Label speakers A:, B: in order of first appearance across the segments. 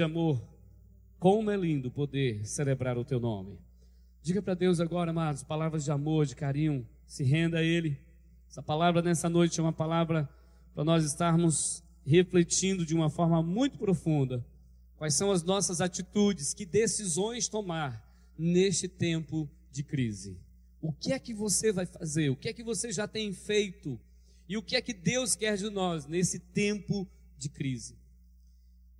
A: de amor, como é lindo poder celebrar o teu nome. Diga para Deus agora, amados, palavras de amor, de carinho, se renda a Ele. Essa palavra nessa noite é uma palavra para nós estarmos refletindo de uma forma muito profunda quais são as nossas atitudes, que decisões tomar neste tempo de crise. O que é que você vai fazer? O que é que você já tem feito? E o que é que Deus quer de nós nesse tempo de crise?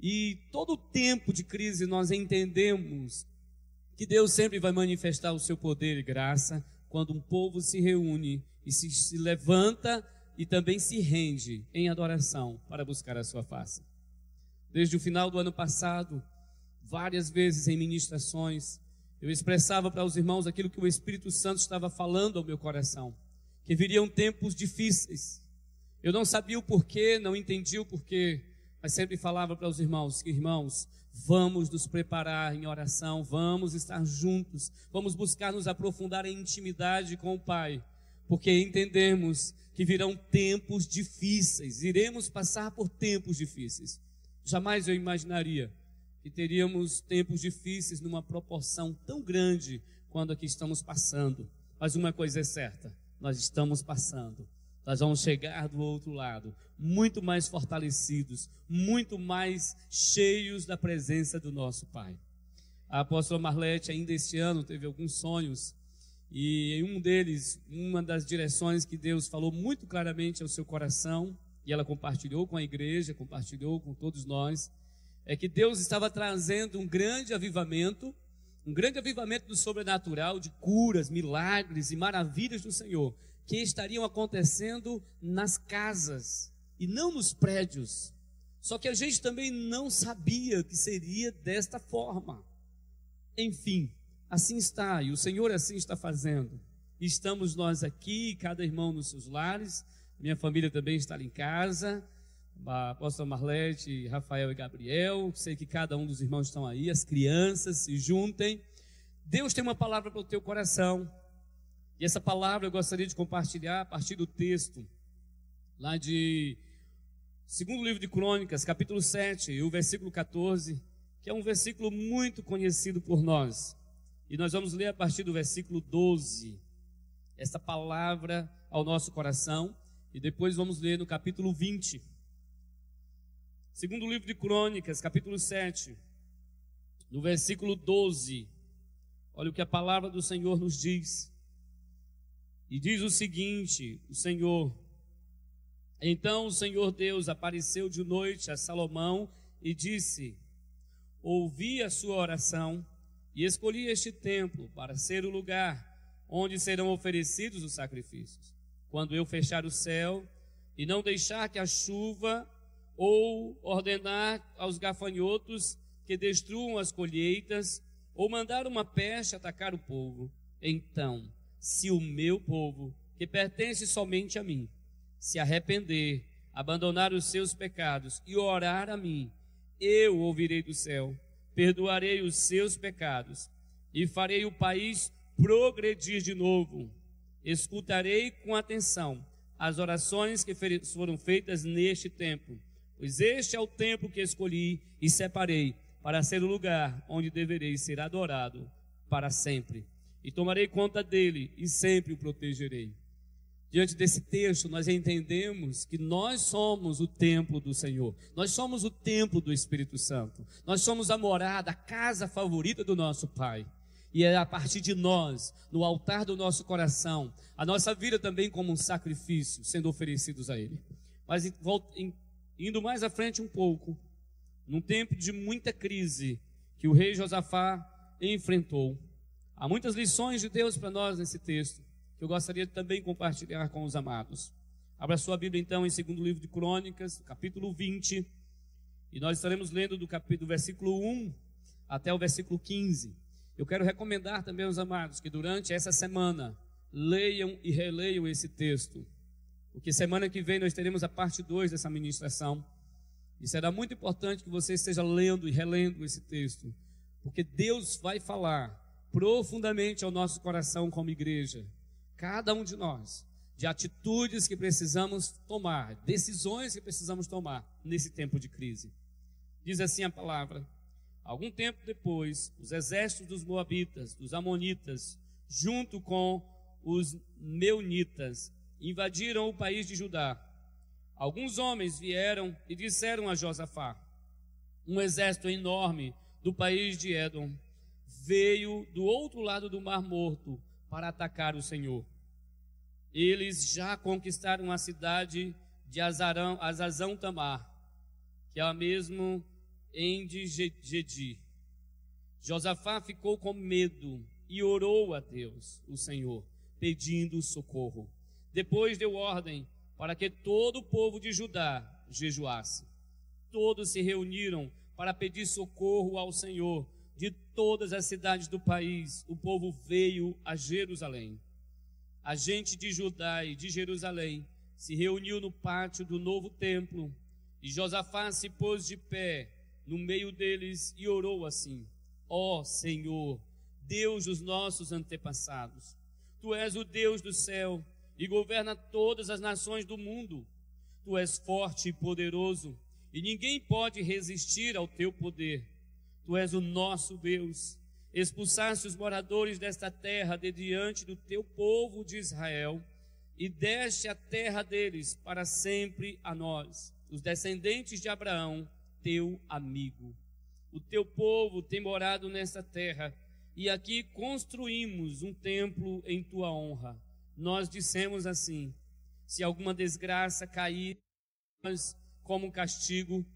A: E todo tempo de crise nós entendemos que Deus sempre vai manifestar o seu poder e graça quando um povo se reúne e se, se levanta e também se rende em adoração para buscar a sua face. Desde o final do ano passado, várias vezes em ministrações, eu expressava para os irmãos aquilo que o Espírito Santo estava falando ao meu coração, que viriam tempos difíceis. Eu não sabia o porquê, não entendia o porquê, mas sempre falava para os irmãos: irmãos, vamos nos preparar em oração, vamos estar juntos, vamos buscar nos aprofundar em intimidade com o Pai, porque entendemos que virão tempos difíceis, iremos passar por tempos difíceis. Jamais eu imaginaria que teríamos tempos difíceis numa proporção tão grande quando aqui estamos passando. Mas uma coisa é certa: nós estamos passando nós vamos chegar do outro lado muito mais fortalecidos, muito mais cheios da presença do nosso Pai. A apóstola Marlete ainda este ano teve alguns sonhos e em um deles, uma das direções que Deus falou muito claramente ao seu coração e ela compartilhou com a igreja, compartilhou com todos nós, é que Deus estava trazendo um grande avivamento, um grande avivamento do sobrenatural, de curas, milagres e maravilhas do Senhor que estariam acontecendo nas casas e não nos prédios. Só que a gente também não sabia que seria desta forma. Enfim, assim está, e o Senhor assim está fazendo. Estamos nós aqui, cada irmão nos seus lares, minha família também está ali em casa, a apóstola Marlete, Rafael e Gabriel, sei que cada um dos irmãos estão aí, as crianças se juntem. Deus tem uma palavra para o teu coração. E essa palavra eu gostaria de compartilhar a partir do texto, lá de segundo livro de Crônicas, capítulo 7, e o versículo 14, que é um versículo muito conhecido por nós. E nós vamos ler a partir do versículo 12, essa palavra ao nosso coração, e depois vamos ler no capítulo 20. Segundo livro de Crônicas, capítulo 7, no versículo 12. Olha o que a palavra do Senhor nos diz. E diz o seguinte: o Senhor. Então o Senhor Deus apareceu de noite a Salomão e disse: Ouvi a sua oração e escolhi este templo para ser o lugar onde serão oferecidos os sacrifícios. Quando eu fechar o céu e não deixar que a chuva ou ordenar aos gafanhotos que destruam as colheitas, ou mandar uma peste atacar o povo, então se o meu povo, que pertence somente a mim, se arrepender, abandonar os seus pecados e orar a mim, eu ouvirei do céu, perdoarei os seus pecados e farei o país progredir de novo. Escutarei com atenção as orações que foram feitas neste tempo, pois este é o tempo que escolhi e separei para ser o lugar onde deverei ser adorado para sempre e tomarei conta dele e sempre o protegerei. Diante desse texto, nós entendemos que nós somos o templo do Senhor, nós somos o templo do Espírito Santo, nós somos a morada, a casa favorita do nosso Pai. E é a partir de nós, no altar do nosso coração, a nossa vida também como um sacrifício, sendo oferecidos a Ele. Mas indo mais à frente um pouco, num tempo de muita crise que o rei Josafá enfrentou, Há muitas lições de Deus para nós nesse texto, que eu gostaria de também compartilhar com os amados. Abra sua Bíblia então em segundo livro de Crônicas, capítulo 20, e nós estaremos lendo do capítulo versículo 1 até o versículo 15. Eu quero recomendar também aos amados que durante essa semana leiam e releiam esse texto, porque semana que vem nós teremos a parte 2 dessa ministração. E será muito importante que você esteja lendo e relendo esse texto, porque Deus vai falar profundamente ao nosso coração como igreja, cada um de nós, de atitudes que precisamos tomar, decisões que precisamos tomar nesse tempo de crise. Diz assim a palavra: Algum tempo depois, os exércitos dos Moabitas, dos Amonitas, junto com os Meunitas, invadiram o país de Judá. Alguns homens vieram e disseram a Josafá: Um exército enorme do país de Edom veio do outro lado do Mar Morto para atacar o Senhor. Eles já conquistaram a cidade de Azarão, Azazão Tamar, que é a mesmo em Gedi. Josafá ficou com medo e orou a Deus, o Senhor, pedindo socorro. Depois deu ordem para que todo o povo de Judá jejuasse. Todos se reuniram para pedir socorro ao Senhor. De todas as cidades do país, o povo veio a Jerusalém. A gente de Judá e de Jerusalém se reuniu no pátio do novo templo, e Josafá se pôs de pé no meio deles e orou assim: Ó oh, Senhor, Deus dos nossos antepassados, tu és o Deus do céu e governa todas as nações do mundo. Tu és forte e poderoso, e ninguém pode resistir ao teu poder. Tu és o nosso Deus. Expulsaste os moradores desta terra de diante do teu povo de Israel, e deste a terra deles para sempre a nós, os descendentes de Abraão, teu amigo. O teu povo tem morado nesta terra, e aqui construímos um templo em tua honra nós dissemos assim: se alguma desgraça cair, como castigo,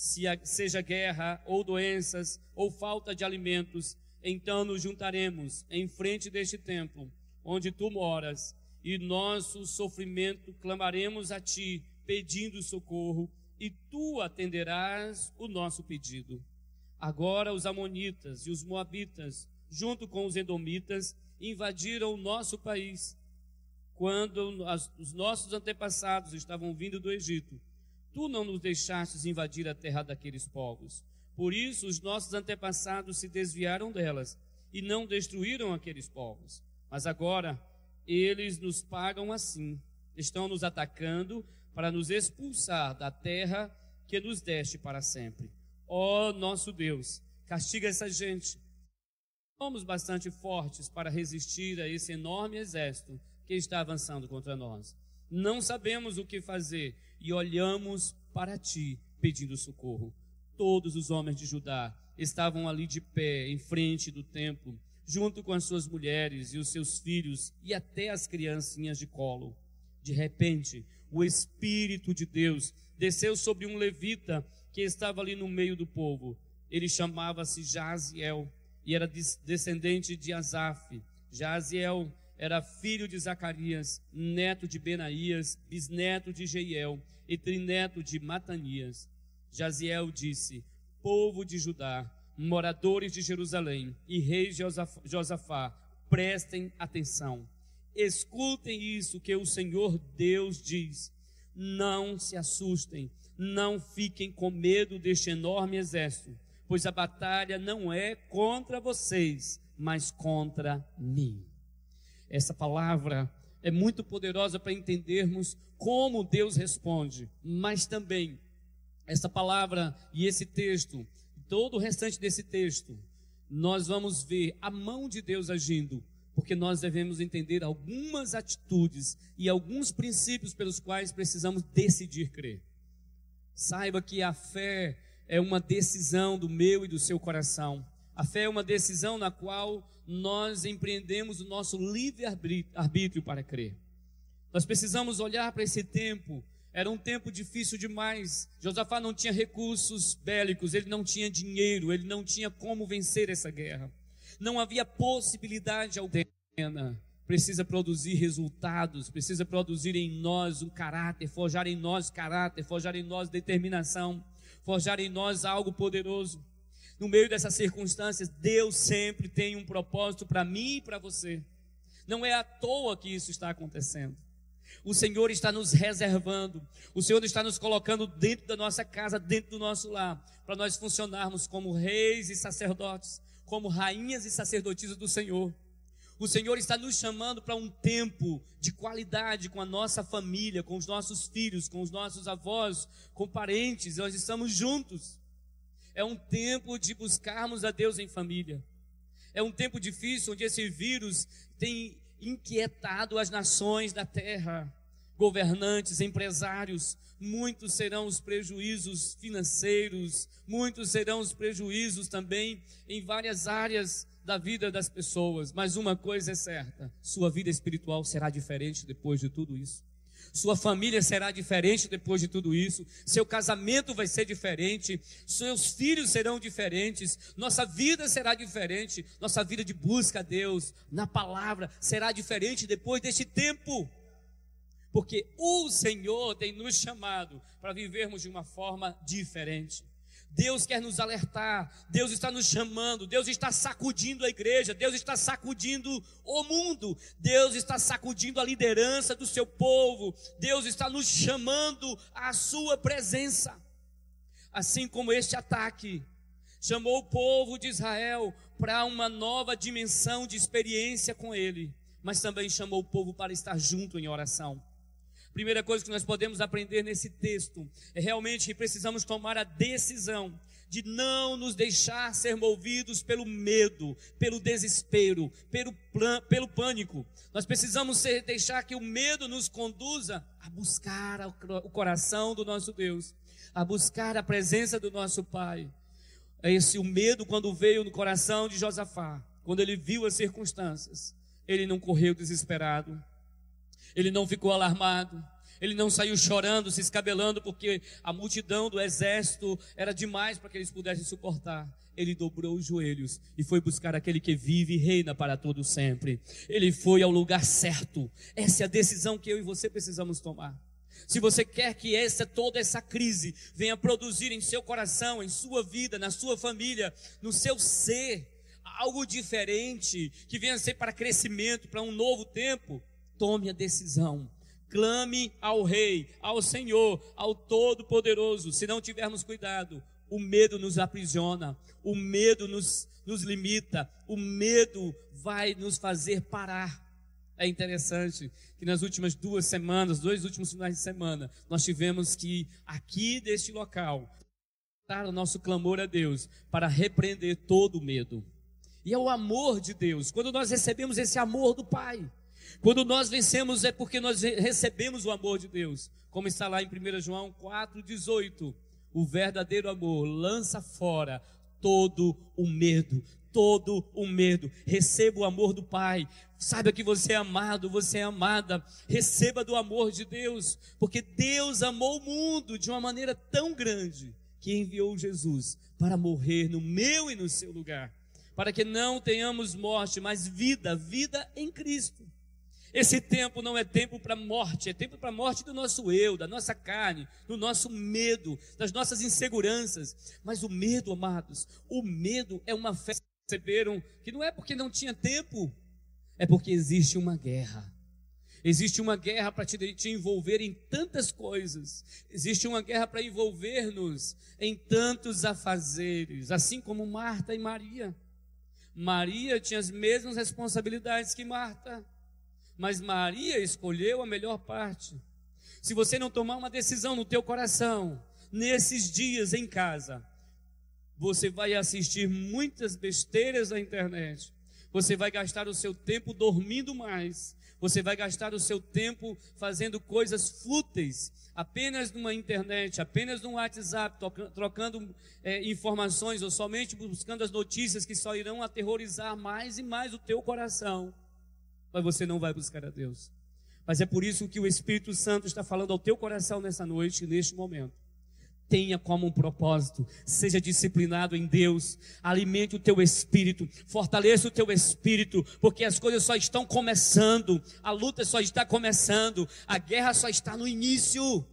A: se seja guerra ou doenças ou falta de alimentos, então nos juntaremos em frente deste templo, onde tu moras, e nosso sofrimento clamaremos a ti, pedindo socorro, e tu atenderás o nosso pedido. Agora os amonitas e os moabitas, junto com os edomitas, invadiram o nosso país quando os nossos antepassados estavam vindo do Egito, tu não nos deixastes invadir a terra daqueles povos. Por isso, os nossos antepassados se desviaram delas e não destruíram aqueles povos. Mas agora, eles nos pagam assim, estão nos atacando para nos expulsar da terra que nos deste para sempre. Ó oh, nosso Deus, castiga essa gente. Somos bastante fortes para resistir a esse enorme exército que está avançando contra nós. Não sabemos o que fazer e olhamos para ti pedindo socorro. Todos os homens de Judá estavam ali de pé, em frente do templo, junto com as suas mulheres e os seus filhos e até as criancinhas de colo. De repente, o Espírito de Deus desceu sobre um levita que estava ali no meio do povo. Ele chamava-se Jaziel e era descendente de Asaf. Jaziel era filho de Zacarias, neto de Benaías, bisneto de Jeiel e trineto de Matanias. Jaziel disse: Povo de Judá, moradores de Jerusalém e reis de Josafá, prestem atenção. Escutem isso que o Senhor Deus diz. Não se assustem, não fiquem com medo deste enorme exército, pois a batalha não é contra vocês, mas contra mim. Essa palavra é muito poderosa para entendermos como Deus responde, mas também essa palavra e esse texto, todo o restante desse texto, nós vamos ver a mão de Deus agindo, porque nós devemos entender algumas atitudes e alguns princípios pelos quais precisamos decidir crer. Saiba que a fé é uma decisão do meu e do seu coração. A fé é uma decisão na qual nós empreendemos o nosso livre-arbítrio para crer. Nós precisamos olhar para esse tempo. Era um tempo difícil demais. Josafá não tinha recursos bélicos, ele não tinha dinheiro, ele não tinha como vencer essa guerra. Não havia possibilidade alguma. Precisa produzir resultados, precisa produzir em nós um caráter, forjar em nós caráter, forjar em nós determinação, forjar em nós algo poderoso no meio dessas circunstâncias, Deus sempre tem um propósito para mim e para você. Não é à toa que isso está acontecendo. O Senhor está nos reservando, o Senhor está nos colocando dentro da nossa casa, dentro do nosso lar, para nós funcionarmos como reis e sacerdotes, como rainhas e sacerdotisas do Senhor. O Senhor está nos chamando para um tempo de qualidade com a nossa família, com os nossos filhos, com os nossos avós, com parentes, nós estamos juntos. É um tempo de buscarmos a Deus em família. É um tempo difícil onde esse vírus tem inquietado as nações da terra, governantes, empresários. Muitos serão os prejuízos financeiros, muitos serão os prejuízos também em várias áreas da vida das pessoas. Mas uma coisa é certa: sua vida espiritual será diferente depois de tudo isso. Sua família será diferente depois de tudo isso. Seu casamento vai ser diferente. Seus filhos serão diferentes. Nossa vida será diferente. Nossa vida de busca a Deus na palavra será diferente depois deste tempo. Porque o Senhor tem nos chamado para vivermos de uma forma diferente. Deus quer nos alertar, Deus está nos chamando, Deus está sacudindo a igreja, Deus está sacudindo o mundo, Deus está sacudindo a liderança do seu povo, Deus está nos chamando à sua presença. Assim como este ataque chamou o povo de Israel para uma nova dimensão de experiência com Ele, mas também chamou o povo para estar junto em oração. Primeira coisa que nós podemos aprender nesse texto é realmente precisamos tomar a decisão de não nos deixar ser movidos pelo medo, pelo desespero, pelo, plan, pelo pânico. Nós precisamos ser, deixar que o medo nos conduza a buscar o coração do nosso Deus, a buscar a presença do nosso Pai. É esse o medo quando veio no coração de Josafá, quando ele viu as circunstâncias, ele não correu desesperado, ele não ficou alarmado, ele não saiu chorando, se escabelando, porque a multidão do exército era demais para que eles pudessem suportar. Ele dobrou os joelhos e foi buscar aquele que vive e reina para todo sempre. Ele foi ao lugar certo. Essa é a decisão que eu e você precisamos tomar. Se você quer que essa toda essa crise venha produzir em seu coração, em sua vida, na sua família, no seu ser, algo diferente, que venha ser para crescimento, para um novo tempo, tome a decisão. Clame ao Rei, ao Senhor, ao Todo-Poderoso. Se não tivermos cuidado, o medo nos aprisiona, o medo nos, nos limita, o medo vai nos fazer parar. É interessante que nas últimas duas semanas, dois últimos finais de semana, nós tivemos que aqui deste local dar o nosso clamor a Deus para repreender todo o medo. E é o amor de Deus. Quando nós recebemos esse amor do Pai, quando nós vencemos é porque nós recebemos o amor de Deus. Como está lá em 1 João 4,18. O verdadeiro amor lança fora todo o medo. Todo o medo. Receba o amor do Pai. Saiba que você é amado, você é amada. Receba do amor de Deus. Porque Deus amou o mundo de uma maneira tão grande que enviou Jesus para morrer no meu e no seu lugar. Para que não tenhamos morte, mas vida, vida em Cristo. Esse tempo não é tempo para morte, é tempo para morte do nosso eu, da nossa carne, do nosso medo, das nossas inseguranças. Mas o medo, amados, o medo é uma fé que receberam que não é porque não tinha tempo, é porque existe uma guerra. Existe uma guerra para te, te, envolver em tantas coisas. Existe uma guerra para envolver-nos em tantos afazeres, assim como Marta e Maria. Maria tinha as mesmas responsabilidades que Marta mas Maria escolheu a melhor parte. Se você não tomar uma decisão no teu coração, nesses dias em casa, você vai assistir muitas besteiras na internet. Você vai gastar o seu tempo dormindo mais. Você vai gastar o seu tempo fazendo coisas fúteis, apenas numa internet, apenas no WhatsApp, trocando é, informações ou somente buscando as notícias que só irão aterrorizar mais e mais o teu coração mas você não vai buscar a Deus. Mas é por isso que o Espírito Santo está falando ao teu coração nessa noite, neste momento. Tenha como um propósito, seja disciplinado em Deus, alimente o teu espírito, fortaleça o teu espírito, porque as coisas só estão começando, a luta só está começando, a guerra só está no início.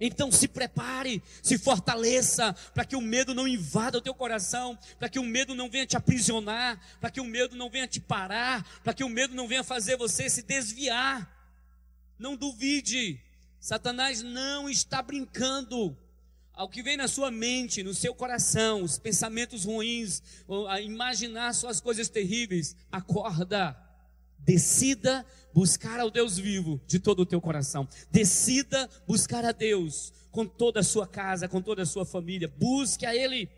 A: Então se prepare, se fortaleça, para que o medo não invada o teu coração, para que o medo não venha te aprisionar, para que o medo não venha te parar, para que o medo não venha fazer você se desviar. Não duvide, Satanás não está brincando. Ao que vem na sua mente, no seu coração, os pensamentos ruins, a imaginar suas coisas terríveis, acorda Decida buscar ao Deus vivo de todo o teu coração. Decida buscar a Deus com toda a sua casa, com toda a sua família. Busque a Ele.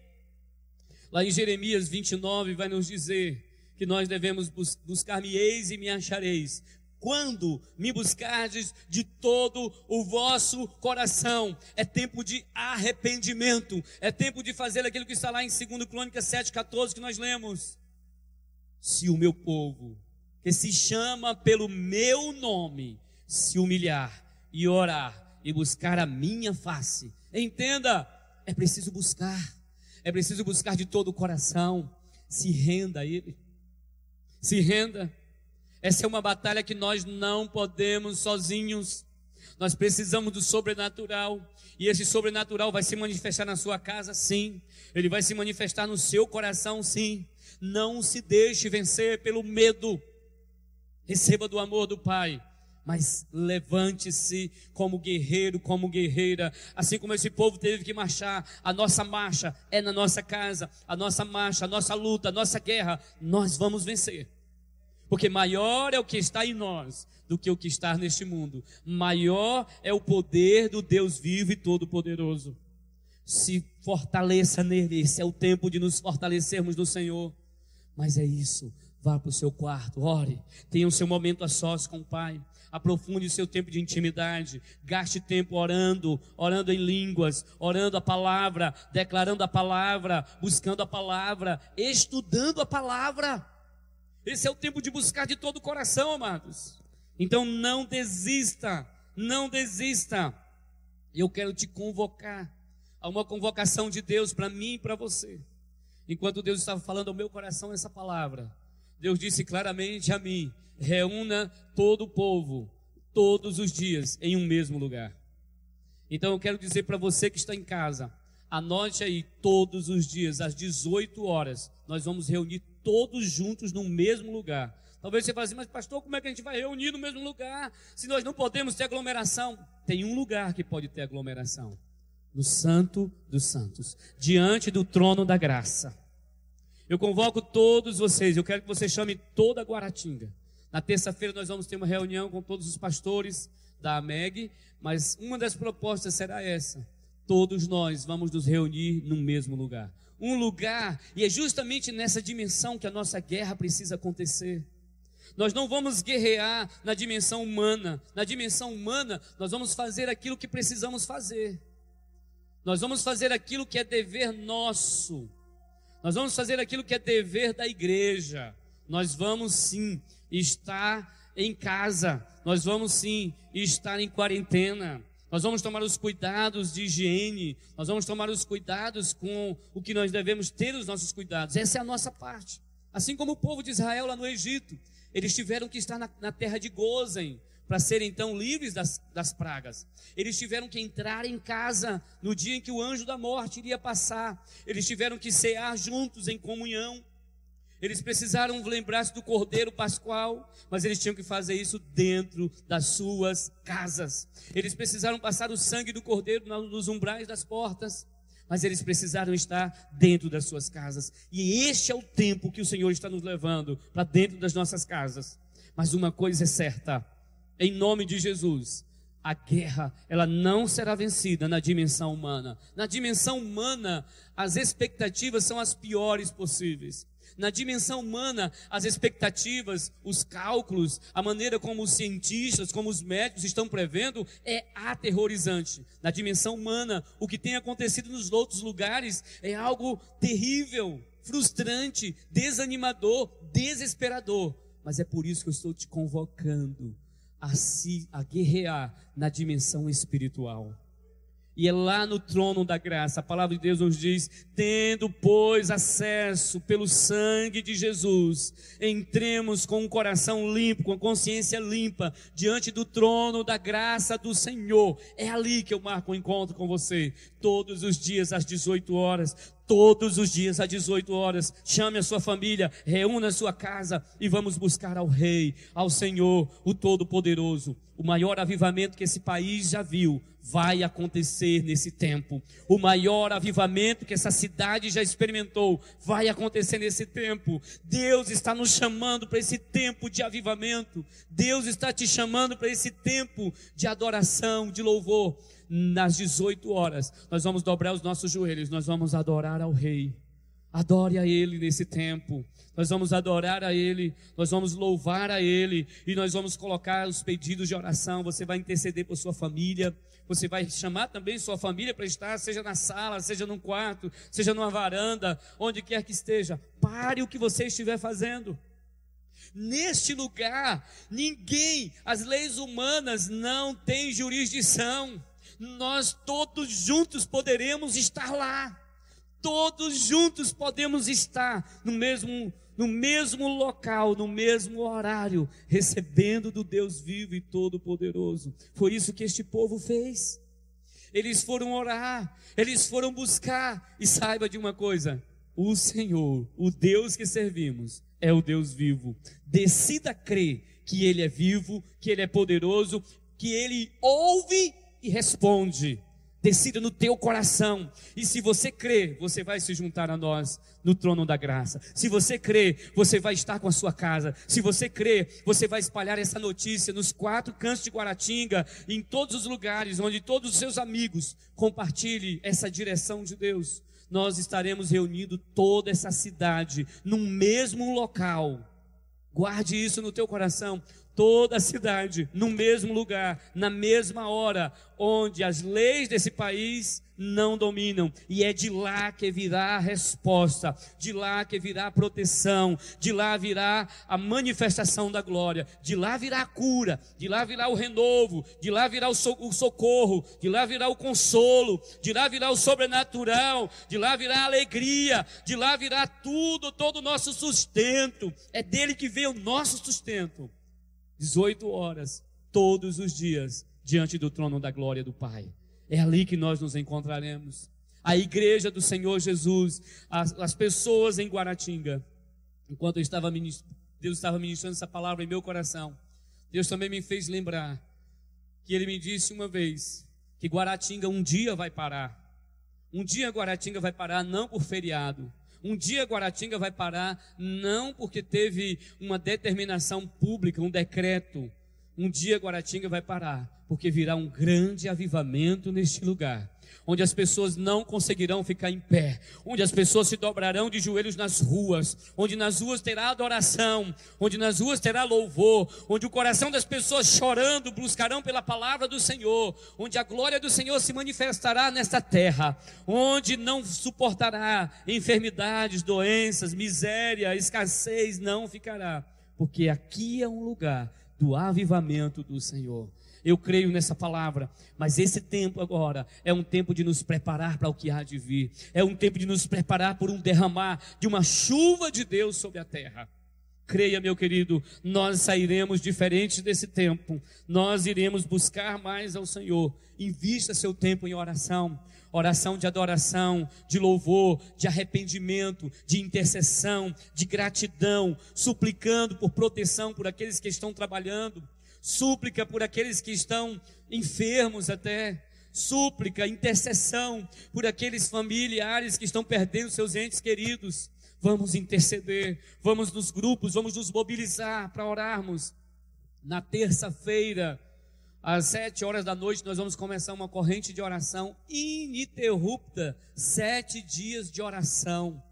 A: Lá em Jeremias 29 vai nos dizer que nós devemos bus buscar-me-eis e me achareis, quando me buscardes de todo o vosso coração. É tempo de arrependimento, é tempo de fazer aquilo que está lá em 2 Crônicas 7,14 que nós lemos. Se o meu povo, que se chama pelo meu nome, se humilhar e orar e buscar a minha face, entenda, é preciso buscar, é preciso buscar de todo o coração, se renda a Ele, se renda. Essa é uma batalha que nós não podemos sozinhos. Nós precisamos do sobrenatural. E esse sobrenatural vai se manifestar na sua casa, sim. Ele vai se manifestar no seu coração, sim. Não se deixe vencer pelo medo. Receba do amor do Pai. Mas levante-se como guerreiro, como guerreira. Assim como esse povo teve que marchar, a nossa marcha é na nossa casa, a nossa marcha, a nossa luta, a nossa guerra. Nós vamos vencer porque maior é o que está em nós do que o que está neste mundo. Maior é o poder do Deus vivo e todo-poderoso. Se fortaleça nele, esse é o tempo de nos fortalecermos no Senhor. Mas é isso, vá para o seu quarto, ore, tenha o seu momento a sós com o Pai. Aprofunde o seu tempo de intimidade, gaste tempo orando, orando em línguas, orando a palavra, declarando a palavra, buscando a palavra, estudando a palavra. Esse é o tempo de buscar de todo o coração, amados. Então não desista, não desista. Eu quero te convocar a uma convocação de Deus para mim e para você. Enquanto Deus estava falando ao meu coração essa palavra, Deus disse claramente a mim: reúna todo o povo, todos os dias, em um mesmo lugar. Então eu quero dizer para você que está em casa, anote aí todos os dias, às 18 horas, nós vamos reunir todos juntos no mesmo lugar. Talvez você fale assim, mas pastor, como é que a gente vai reunir no mesmo lugar? Se nós não podemos ter aglomeração. Tem um lugar que pode ter aglomeração. No Santo dos Santos. Diante do trono da graça. Eu convoco todos vocês, eu quero que você chame toda a Guaratinga. Na terça-feira nós vamos ter uma reunião com todos os pastores da AMEG, mas uma das propostas será essa. Todos nós vamos nos reunir no mesmo lugar um lugar, e é justamente nessa dimensão que a nossa guerra precisa acontecer. Nós não vamos guerrear na dimensão humana. Na dimensão humana, nós vamos fazer aquilo que precisamos fazer. Nós vamos fazer aquilo que é dever nosso. Nós vamos fazer aquilo que é dever da igreja. Nós vamos sim estar em casa. Nós vamos sim estar em quarentena. Nós vamos tomar os cuidados de higiene, nós vamos tomar os cuidados com o que nós devemos ter os nossos cuidados. Essa é a nossa parte. Assim como o povo de Israel lá no Egito, eles tiveram que estar na, na terra de Gozen para serem então livres das, das pragas. Eles tiveram que entrar em casa no dia em que o anjo da morte iria passar. Eles tiveram que cear juntos em comunhão. Eles precisaram lembrar-se do Cordeiro Pascual, mas eles tinham que fazer isso dentro das suas casas. Eles precisaram passar o sangue do Cordeiro nos umbrais das portas, mas eles precisaram estar dentro das suas casas. E este é o tempo que o Senhor está nos levando para dentro das nossas casas. Mas uma coisa é certa, em nome de Jesus, a guerra, ela não será vencida na dimensão humana. Na dimensão humana, as expectativas são as piores possíveis. Na dimensão humana, as expectativas, os cálculos, a maneira como os cientistas, como os médicos estão prevendo é aterrorizante. Na dimensão humana, o que tem acontecido nos outros lugares é algo terrível, frustrante, desanimador, desesperador. Mas é por isso que eu estou te convocando a se a guerrear na dimensão espiritual. E é lá no trono da graça, a palavra de Deus nos diz: tendo, pois, acesso pelo sangue de Jesus, entremos com um coração limpo, com a consciência limpa, diante do trono da graça do Senhor. É ali que eu marco o um encontro com você, todos os dias às 18 horas todos os dias às 18 horas. Chame a sua família, reúna a sua casa e vamos buscar ao Rei, ao Senhor, o Todo-Poderoso. O maior avivamento que esse país já viu vai acontecer nesse tempo. O maior avivamento que essa cidade já experimentou vai acontecer nesse tempo. Deus está nos chamando para esse tempo de avivamento. Deus está te chamando para esse tempo de adoração, de louvor nas 18 horas, nós vamos dobrar os nossos joelhos, nós vamos adorar ao Rei. Adore a Ele nesse tempo. Nós vamos adorar a Ele, nós vamos louvar a Ele e nós vamos colocar os pedidos de oração. Você vai interceder por sua família, você vai chamar também sua família para estar, seja na sala, seja num quarto, seja numa varanda, onde quer que esteja. Pare o que você estiver fazendo. Neste lugar, ninguém, as leis humanas não têm jurisdição. Nós todos juntos poderemos estar lá. Todos juntos podemos estar no mesmo no mesmo local, no mesmo horário, recebendo do Deus vivo e todo-poderoso. Foi isso que este povo fez. Eles foram orar, eles foram buscar, e saiba de uma coisa: o Senhor, o Deus que servimos, é o Deus vivo. Decida crer que Ele é vivo, que Ele é poderoso, que Ele ouve e responde. Decida no teu coração. E se você crê, você vai se juntar a nós no trono da graça. Se você crê, você vai estar com a sua casa. Se você crê, você vai espalhar essa notícia nos quatro cantos de Guaratinga, em todos os lugares onde todos os seus amigos compartilhem essa direção de Deus. Nós estaremos reunindo toda essa cidade num mesmo local. Guarde isso no teu coração toda a cidade, no mesmo lugar, na mesma hora, onde as leis desse país não dominam, e é de lá que virá a resposta, de lá que virá a proteção, de lá virá a manifestação da glória, de lá virá a cura, de lá virá o renovo, de lá virá o socorro, de lá virá o consolo, de lá virá o sobrenatural, de lá virá a alegria, de lá virá tudo, todo o nosso sustento, é dele que vem o nosso sustento. 18 horas, todos os dias, diante do trono da glória do Pai. É ali que nós nos encontraremos. A igreja do Senhor Jesus, as, as pessoas em Guaratinga. Enquanto eu estava Deus estava ministrando essa palavra em meu coração, Deus também me fez lembrar que Ele me disse uma vez que Guaratinga um dia vai parar. Um dia Guaratinga vai parar não por feriado, um dia Guaratinga vai parar, não porque teve uma determinação pública, um decreto. Um dia Guaratinga vai parar, porque virá um grande avivamento neste lugar onde as pessoas não conseguirão ficar em pé, onde as pessoas se dobrarão de joelhos nas ruas, onde nas ruas terá adoração, onde nas ruas terá louvor, onde o coração das pessoas chorando buscarão pela palavra do Senhor, onde a glória do Senhor se manifestará nesta terra, onde não suportará enfermidades, doenças, miséria, escassez, não ficará, porque aqui é um lugar do avivamento do Senhor. Eu creio nessa palavra, mas esse tempo agora é um tempo de nos preparar para o que há de vir. É um tempo de nos preparar por um derramar de uma chuva de Deus sobre a terra. Creia, meu querido, nós sairemos diferentes desse tempo. Nós iremos buscar mais ao Senhor. Invista seu tempo em oração oração de adoração, de louvor, de arrependimento, de intercessão, de gratidão, suplicando por proteção por aqueles que estão trabalhando, súplica por aqueles que estão enfermos até, súplica, intercessão por aqueles familiares que estão perdendo seus entes queridos. Vamos interceder, vamos nos grupos, vamos nos mobilizar para orarmos. Na terça-feira, às sete horas da noite, nós vamos começar uma corrente de oração ininterrupta sete dias de oração.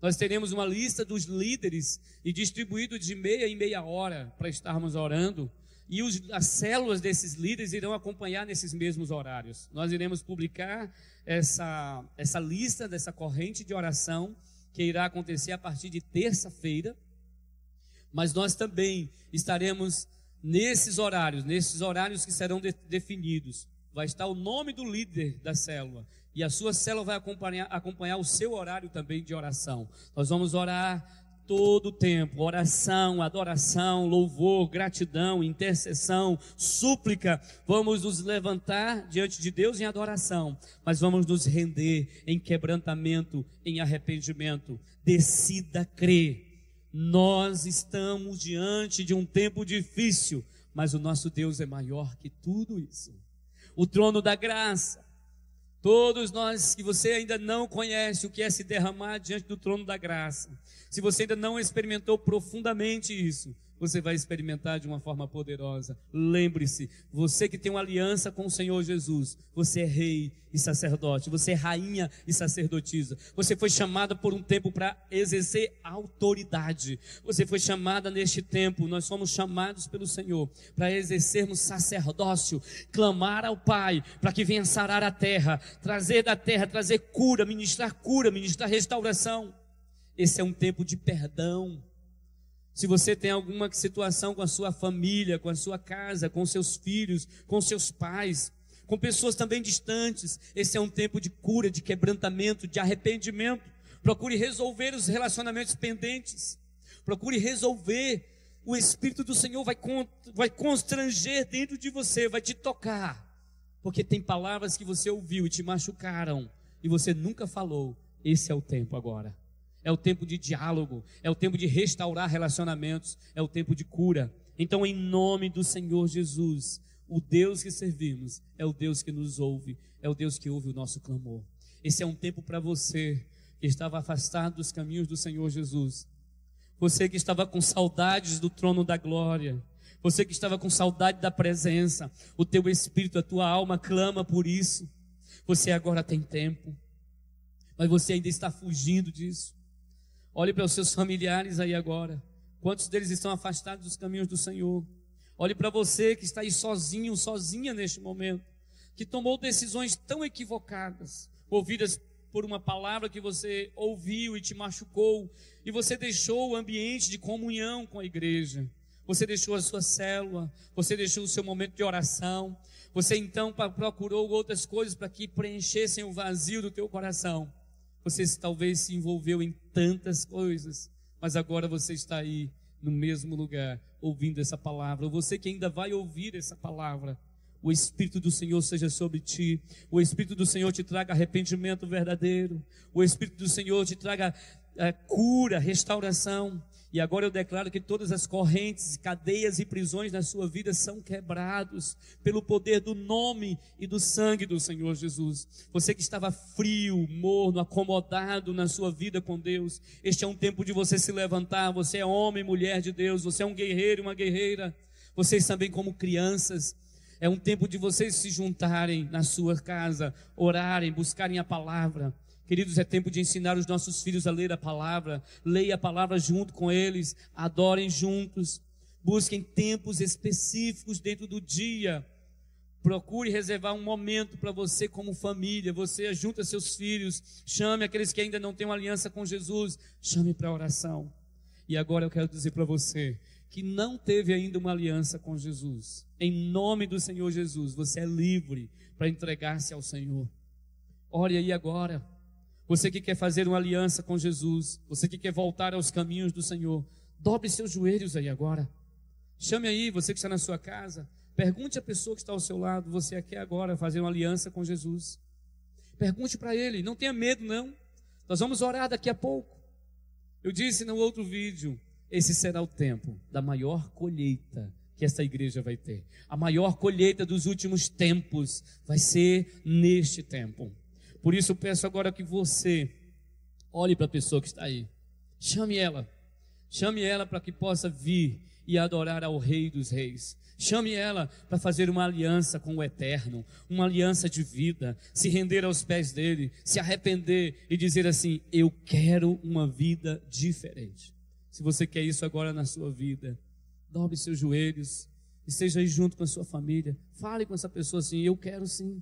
A: Nós teremos uma lista dos líderes e distribuído de meia em meia hora para estarmos orando e os, as células desses líderes irão acompanhar nesses mesmos horários. Nós iremos publicar essa, essa lista dessa corrente de oração que irá acontecer a partir de terça-feira, mas nós também estaremos nesses horários, nesses horários que serão de, definidos. Vai estar o nome do líder da célula e a sua célula vai acompanhar, acompanhar o seu horário também de oração. Nós vamos orar todo tempo, oração, adoração, louvor, gratidão, intercessão, súplica. Vamos nos levantar diante de Deus em adoração, mas vamos nos render em quebrantamento, em arrependimento. Decida crer. Nós estamos diante de um tempo difícil, mas o nosso Deus é maior que tudo isso. O trono da graça. Todos nós que você ainda não conhece o que é se derramar diante do trono da graça se você ainda não experimentou profundamente isso, você vai experimentar de uma forma poderosa. Lembre-se, você que tem uma aliança com o Senhor Jesus, você é rei e sacerdote, você é rainha e sacerdotisa. Você foi chamada por um tempo para exercer autoridade. Você foi chamada neste tempo, nós somos chamados pelo Senhor para exercermos sacerdócio, clamar ao Pai para que venha sarar a terra, trazer da terra, trazer cura, ministrar cura, ministrar restauração. Esse é um tempo de perdão. Se você tem alguma situação com a sua família, com a sua casa, com seus filhos, com seus pais, com pessoas também distantes, esse é um tempo de cura, de quebrantamento, de arrependimento. Procure resolver os relacionamentos pendentes. Procure resolver. O Espírito do Senhor vai, vai constranger dentro de você, vai te tocar. Porque tem palavras que você ouviu e te machucaram e você nunca falou. Esse é o tempo agora é o tempo de diálogo, é o tempo de restaurar relacionamentos, é o tempo de cura. Então, em nome do Senhor Jesus, o Deus que servimos é o Deus que nos ouve, é o Deus que ouve o nosso clamor. Esse é um tempo para você que estava afastado dos caminhos do Senhor Jesus, você que estava com saudades do trono da glória, você que estava com saudade da presença, o teu espírito, a tua alma clama por isso. Você agora tem tempo, mas você ainda está fugindo disso. Olhe para os seus familiares aí agora. Quantos deles estão afastados dos caminhos do Senhor? Olhe para você que está aí sozinho, sozinha neste momento, que tomou decisões tão equivocadas, ouvidas por uma palavra que você ouviu e te machucou, e você deixou o ambiente de comunhão com a igreja. Você deixou a sua célula, você deixou o seu momento de oração, você então procurou outras coisas para que preenchessem o vazio do teu coração. Você talvez se envolveu em tantas coisas, mas agora você está aí no mesmo lugar, ouvindo essa palavra. Você que ainda vai ouvir essa palavra, o Espírito do Senhor seja sobre ti, o Espírito do Senhor te traga arrependimento verdadeiro, o Espírito do Senhor te traga é, cura, restauração. E agora eu declaro que todas as correntes, cadeias e prisões na sua vida são quebrados pelo poder do nome e do sangue do Senhor Jesus. Você que estava frio, morno, acomodado na sua vida com Deus, este é um tempo de você se levantar. Você é homem, mulher de Deus, você é um guerreiro, uma guerreira. Vocês também como crianças, é um tempo de vocês se juntarem na sua casa, orarem, buscarem a palavra Queridos, é tempo de ensinar os nossos filhos a ler a palavra. Leia a palavra junto com eles, adorem juntos. Busquem tempos específicos dentro do dia. Procure reservar um momento para você como família. Você junta seus filhos, chame aqueles que ainda não têm uma aliança com Jesus, chame para oração. E agora eu quero dizer para você que não teve ainda uma aliança com Jesus. Em nome do Senhor Jesus, você é livre para entregar-se ao Senhor. Ore aí agora. Você que quer fazer uma aliança com Jesus, você que quer voltar aos caminhos do Senhor, dobre seus joelhos aí agora. Chame aí, você que está na sua casa, pergunte à pessoa que está ao seu lado, você quer agora fazer uma aliança com Jesus? Pergunte para ele, não tenha medo não. Nós vamos orar daqui a pouco. Eu disse no outro vídeo, esse será o tempo da maior colheita que essa igreja vai ter. A maior colheita dos últimos tempos vai ser neste tempo. Por isso eu peço agora que você olhe para a pessoa que está aí. Chame ela. Chame ela para que possa vir e adorar ao Rei dos Reis. Chame ela para fazer uma aliança com o Eterno, uma aliança de vida, se render aos pés dele, se arrepender e dizer assim: Eu quero uma vida diferente. Se você quer isso agora na sua vida, dobre seus joelhos, esteja aí junto com a sua família. Fale com essa pessoa assim: Eu quero sim.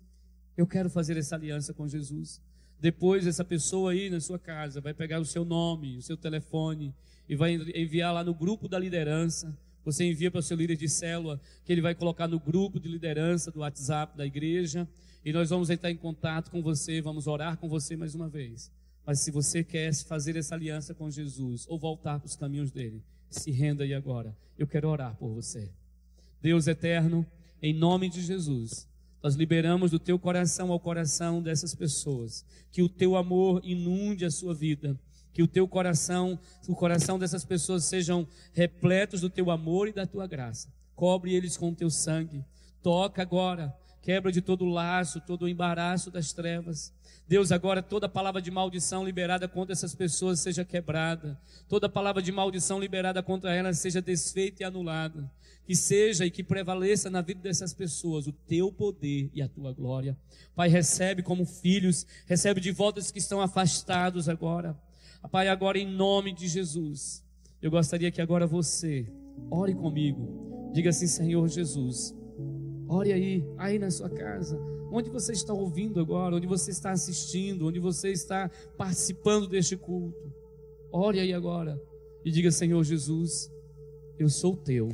A: Eu quero fazer essa aliança com Jesus. Depois, essa pessoa aí na sua casa vai pegar o seu nome, o seu telefone e vai enviar lá no grupo da liderança. Você envia para o seu líder de célula, que ele vai colocar no grupo de liderança do WhatsApp da igreja. E nós vamos entrar em contato com você, vamos orar com você mais uma vez. Mas se você quer fazer essa aliança com Jesus ou voltar para os caminhos dele, se renda aí agora. Eu quero orar por você. Deus eterno, em nome de Jesus. Nós liberamos do teu coração ao coração dessas pessoas. Que o teu amor inunde a sua vida. Que o teu coração, o coração dessas pessoas sejam repletos do teu amor e da tua graça. Cobre eles com o teu sangue. Toca agora quebra de todo laço, todo o embaraço das trevas. Deus, agora toda palavra de maldição liberada contra essas pessoas seja quebrada, toda palavra de maldição liberada contra elas seja desfeita e anulada. Que seja e que prevaleça na vida dessas pessoas o teu poder e a tua glória. Pai, recebe como filhos, recebe de volta os que estão afastados agora. Pai, agora em nome de Jesus, eu gostaria que agora você ore comigo. Diga assim, Senhor Jesus, ore aí, aí na sua casa onde você está ouvindo agora, onde você está assistindo, onde você está participando deste culto. Ore aí agora e diga: Senhor Jesus, eu sou teu.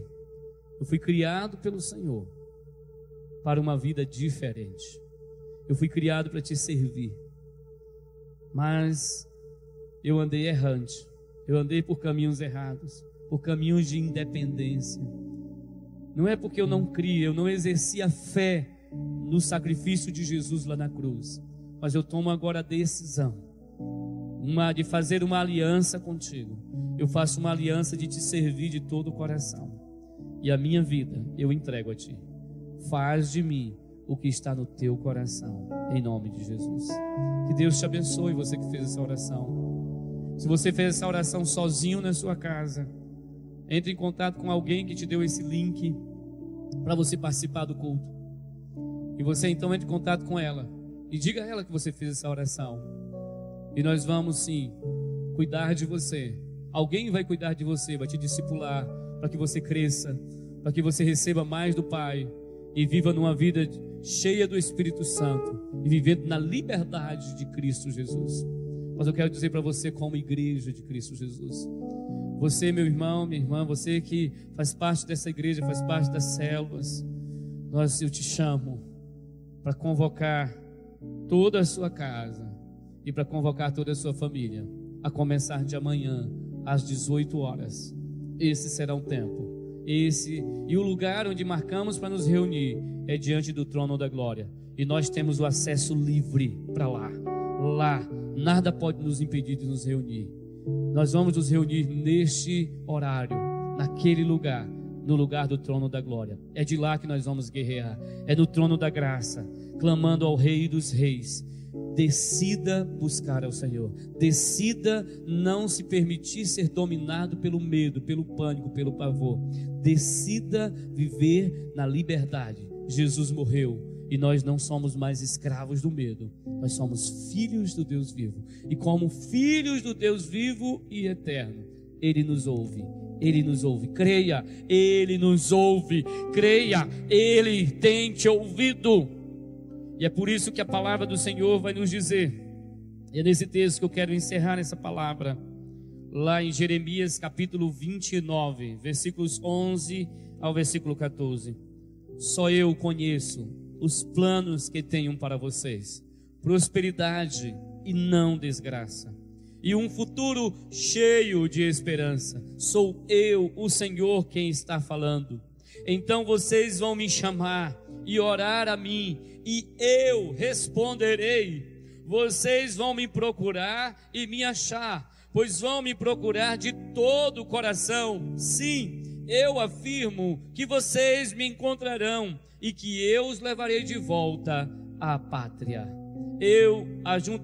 A: Eu fui criado pelo Senhor para uma vida diferente. Eu fui criado para te servir. Mas eu andei errante. Eu andei por caminhos errados, por caminhos de independência. Não é porque eu não cria, eu não exercia fé no sacrifício de Jesus lá na cruz. Mas eu tomo agora a decisão uma, de fazer uma aliança contigo. Eu faço uma aliança de te servir de todo o coração. E a minha vida eu entrego a ti. Faz de mim o que está no teu coração, em nome de Jesus. Que Deus te abençoe, você que fez essa oração. Se você fez essa oração sozinho na sua casa, entre em contato com alguém que te deu esse link para você participar do culto. E você então entre em contato com ela e diga a ela que você fez essa oração. E nós vamos sim cuidar de você. Alguém vai cuidar de você, vai te discipular para que você cresça, para que você receba mais do Pai e viva numa vida cheia do Espírito Santo e vivendo na liberdade de Cristo Jesus. Mas eu quero dizer para você, como igreja de Cristo Jesus, você, meu irmão, minha irmã, você que faz parte dessa igreja, faz parte das células, nós, eu te chamo para convocar toda a sua casa e para convocar toda a sua família, a começar de amanhã, às 18 horas. Esse será o tempo. Esse e o lugar onde marcamos para nos reunir é diante do trono da glória. E nós temos o acesso livre para lá. Lá, nada pode nos impedir de nos reunir. Nós vamos nos reunir neste horário, naquele lugar no lugar do trono da glória. É de lá que nós vamos guerrear. É no trono da graça, clamando ao Rei dos Reis. Decida buscar ao Senhor. Decida não se permitir ser dominado pelo medo, pelo pânico, pelo pavor. Decida viver na liberdade. Jesus morreu e nós não somos mais escravos do medo, nós somos filhos do Deus vivo. E como filhos do Deus vivo e eterno, Ele nos ouve ele nos ouve. Creia, Ele nos ouve. Creia, Ele tem te ouvido. E é por isso que a palavra do Senhor vai nos dizer. E é nesse texto que eu quero encerrar essa palavra. Lá em Jeremias capítulo 29, versículos 11 ao versículo 14. Só eu conheço os planos que tenho para vocês: prosperidade e não desgraça e um futuro cheio de esperança. Sou eu, o Senhor, quem está falando. Então vocês vão me chamar e orar a mim, e eu responderei. Vocês vão me procurar e me achar, pois vão me procurar de todo o coração. Sim, eu afirmo que vocês me encontrarão e que eu os levarei de volta à pátria eu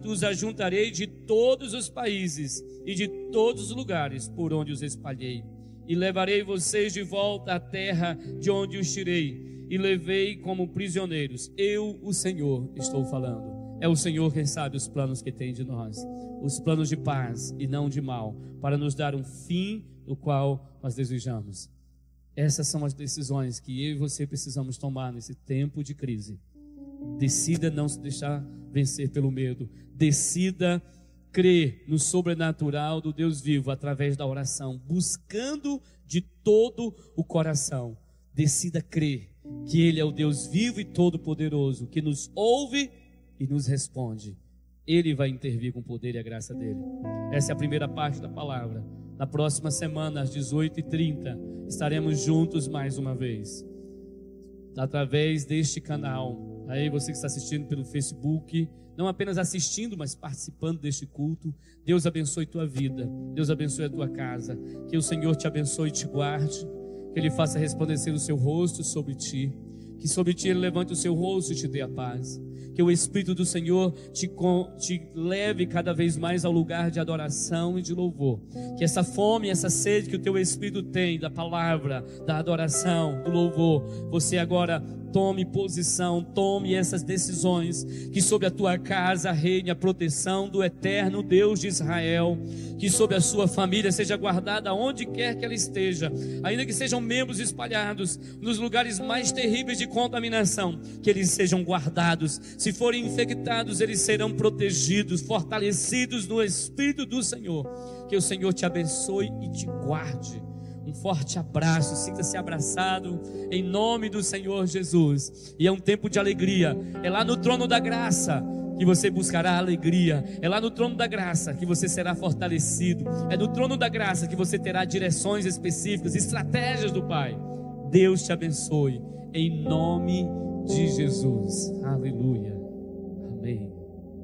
A: os ajuntarei de todos os países e de todos os lugares por onde os espalhei, e levarei vocês de volta à terra de onde os tirei, e levei como prisioneiros. Eu, o Senhor, estou falando. É o Senhor quem sabe os planos que tem de nós, os planos de paz e não de mal, para nos dar um fim no qual nós desejamos. Essas são as decisões que eu e você precisamos tomar nesse tempo de crise. Decida não se deixar vencer pelo medo. Decida crer no sobrenatural do Deus vivo através da oração, buscando de todo o coração. Decida crer que Ele é o Deus vivo e todo-poderoso, que nos ouve e nos responde. Ele vai intervir com o poder e a graça dele. Essa é a primeira parte da palavra. Na próxima semana, às 18h30, estaremos juntos mais uma vez. Através deste canal Aí você que está assistindo pelo Facebook, não apenas assistindo, mas participando deste culto. Deus abençoe tua vida, Deus abençoe a tua casa. Que o Senhor te abençoe e te guarde, que Ele faça resplandecer o seu rosto sobre ti, Que sobre ti ele levante o seu rosto e te dê a paz. Que o Espírito do Senhor te, te leve cada vez mais ao lugar de adoração e de louvor. Que essa fome, essa sede que o teu Espírito tem da palavra, da adoração, do louvor, você agora tome posição, tome essas decisões, que sobre a tua casa reine a proteção do eterno Deus de Israel, que sobre a sua família seja guardada onde quer que ela esteja, ainda que sejam membros espalhados nos lugares mais terríveis de contaminação, que eles sejam guardados, se forem infectados, eles serão protegidos, fortalecidos no Espírito do Senhor. Que o Senhor te abençoe e te guarde um forte abraço, sinta-se abraçado em nome do Senhor Jesus. E é um tempo de alegria. É lá no trono da graça que você buscará alegria. É lá no trono da graça que você será fortalecido. É no trono da graça que você terá direções específicas, estratégias do Pai. Deus te abençoe em nome de Jesus. Aleluia.